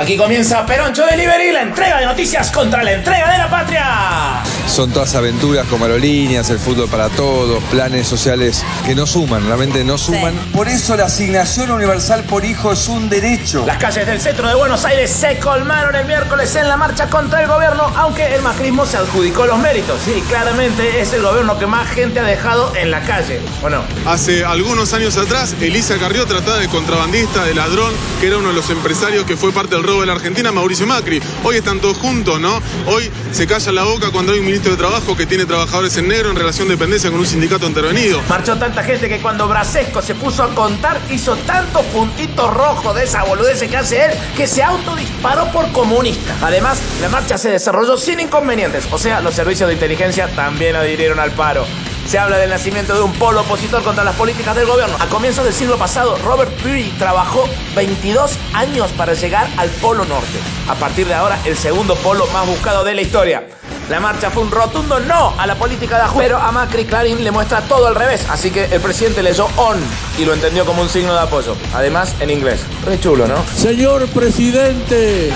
Aquí comienza Peroncho Delivery, la entrega de noticias contra la entrega de la patria. Son todas aventuras como aerolíneas, el fútbol para todos, planes sociales que no suman, realmente no suman. Por eso la asignación universal por hijo es un derecho. Las calles del centro de Buenos Aires se colmaron el miércoles en la marcha contra el gobierno, aunque el macrismo se adjudicó los méritos. Sí, claramente es el gobierno que más gente ha dejado en la calle, ¿o no? Hace algunos años atrás, Elisa Carrió trataba de contrabandista, de ladrón, que era uno de los empresarios que fue parte del de la Argentina, Mauricio Macri. Hoy están todos juntos, ¿no? Hoy se calla la boca cuando hay un ministro de Trabajo que tiene trabajadores en negro en relación de dependencia con un sindicato intervenido. Marchó tanta gente que cuando Brasesco se puso a contar, hizo tantos puntitos rojos de esa boludez que hace él, que se autodisparó por comunista. Además, la marcha se desarrolló sin inconvenientes, o sea, los servicios de inteligencia también adhirieron al paro. Se habla del nacimiento de un polo opositor contra las políticas del gobierno. A comienzos del siglo pasado, Robert Peary trabajó 22 años para llegar al Polo Norte. A partir de ahora, el segundo polo más buscado de la historia. La marcha fue un rotundo no a la política de ajuste, pero a Macri Clarín le muestra todo al revés, así que el presidente leyó on y lo entendió como un signo de apoyo. Además, en inglés. Re chulo, ¿no? Señor presidente,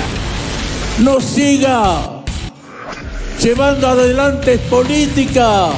no siga llevando adelante política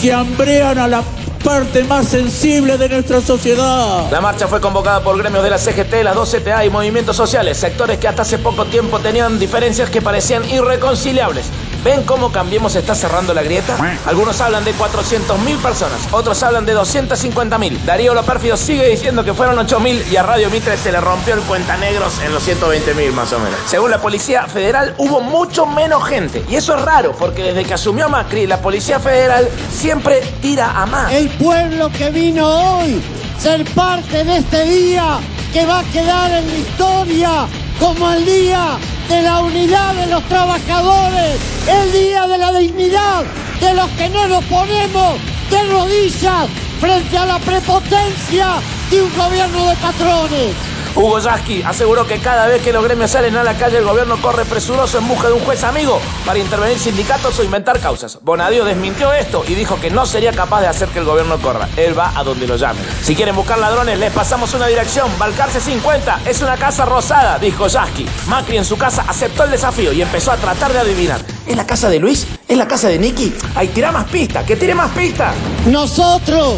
que hambrean a la parte más sensible de nuestra sociedad. La marcha fue convocada por gremios de la CGT, las dos CTA y movimientos sociales, sectores que hasta hace poco tiempo tenían diferencias que parecían irreconciliables. ¿Ven cómo Cambiemos está cerrando la grieta? Algunos hablan de 400.000 personas, otros hablan de 250.000. Darío Lopérfido sigue diciendo que fueron 8.000 y a Radio Mitre se le rompió el cuenta negros en los 120.000 más o menos. Según la Policía Federal hubo mucho menos gente y eso es raro porque desde que asumió Macri la Policía Federal siempre tira a más. El pueblo que vino hoy ser parte de este día que va a quedar en la historia como el día de la unidad de los trabajadores, el día de la dignidad de los que no nos ponemos de rodillas frente a la prepotencia de un gobierno de patrones. Hugo Yasky aseguró que cada vez que los gremios salen a la calle el gobierno corre presuroso en busca de un juez amigo para intervenir sindicatos o inventar causas. Bonadío desmintió esto y dijo que no sería capaz de hacer que el gobierno corra. Él va a donde lo llamen. Si quieren buscar ladrones, les pasamos una dirección. Balcarce 50 es una casa rosada, dijo Yasky. Macri en su casa aceptó el desafío y empezó a tratar de adivinar. ¿Es la casa de Luis? ¿Es la casa de Nicky? Ay, tira más pistas, que tire más pistas. Nosotros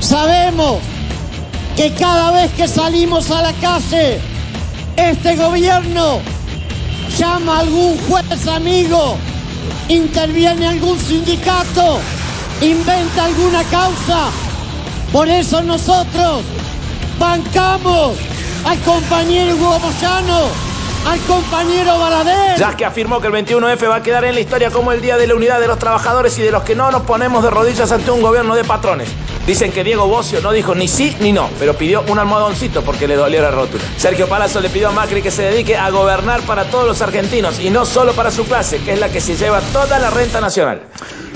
sabemos que cada vez que salimos a la calle, este gobierno llama a algún juez amigo, interviene algún sindicato, inventa alguna causa. Por eso nosotros bancamos al compañero Hugo Moyano, al compañero. Ya que afirmó que el 21F va a quedar en la historia como el Día de la Unidad de los Trabajadores y de los que no nos ponemos de rodillas ante un gobierno de patrones. Dicen que Diego Bocio no dijo ni sí ni no, pero pidió un almohadoncito porque le dolió la rótula. Sergio Palazzo le pidió a Macri que se dedique a gobernar para todos los argentinos y no solo para su clase, que es la que se lleva toda la renta nacional.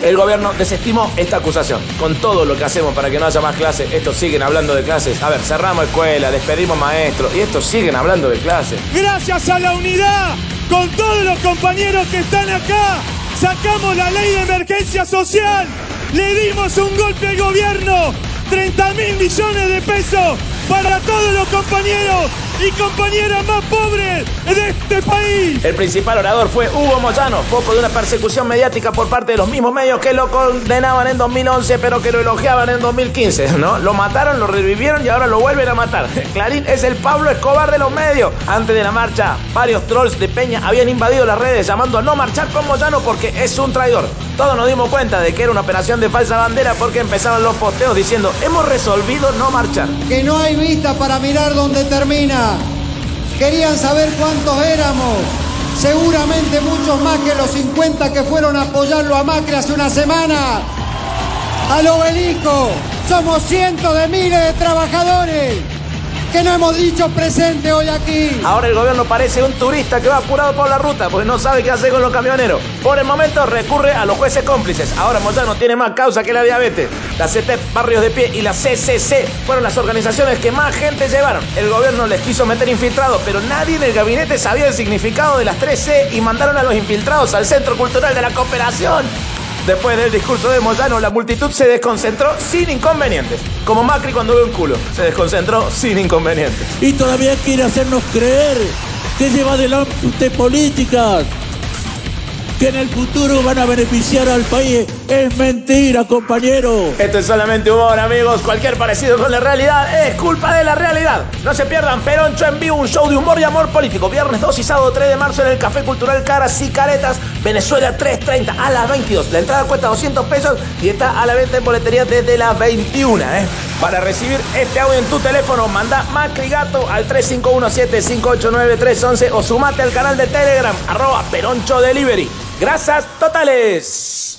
El gobierno desestimó esta acusación. Con todo lo que hacemos para que no haya más clases, estos siguen hablando de clases. A ver, cerramos escuela, despedimos maestros y estos siguen hablando de clases. Gracias a la unidad, con todos los compañeros que están acá, sacamos la ley de emergencia social. Le dimos un golpe al gobierno, 30 mil millones de pesos para todos los compañeros y compañeras más pobres de este país. El principal orador fue Hugo Moyano, foco de una persecución mediática por parte de los mismos medios que lo condenaban en 2011, pero que lo elogiaban en 2015, ¿no? Lo mataron, lo revivieron y ahora lo vuelven a matar. Clarín es el Pablo Escobar de los medios. Antes de la marcha, varios trolls de Peña habían invadido las redes llamando a no marchar con Moyano porque es un traidor. Todos nos dimos cuenta de que era una operación de falsa bandera porque empezaban los posteos diciendo hemos resolvido no marchar. Que no hay vista para mirar dónde termina. Querían saber cuántos éramos. Seguramente muchos más que los 50 que fueron a apoyarlo a Macri hace una semana. Al obelisco. Somos cientos de miles de trabajadores que no hemos dicho presente hoy aquí. Ahora el gobierno parece un turista que va apurado por la ruta porque no sabe qué hacer con los camioneros. Por el momento recurre a los jueces cómplices. Ahora Moyano tiene más causa que la diabetes. La CT Barrios de Pie y la CCC fueron las organizaciones que más gente llevaron. El gobierno les quiso meter infiltrados, pero nadie en el gabinete sabía el significado de las 3C y mandaron a los infiltrados al Centro Cultural de la Cooperación. Después del discurso de Moyano, la multitud se desconcentró sin inconvenientes. Como Macri cuando ve un culo, se desconcentró sin inconvenientes. Y todavía quiere hacernos creer que lleva adelante políticas que en el futuro van a beneficiar al país. Es mentira, compañero. Esto es solamente humor, amigos. Cualquier parecido con la realidad es culpa de la realidad. No se pierdan Peroncho en vivo, un show de humor y amor político. Viernes 2 y sábado 3 de marzo en el Café Cultural Caras y Caretas, Venezuela 3.30 a las 22. La entrada cuesta 200 pesos y está a la venta en boletería desde las 21. ¿eh? Para recibir este audio en tu teléfono, manda Macrigato al 3517-589-311 o sumate al canal de Telegram, arroba Peroncho Delivery. Gracias totales.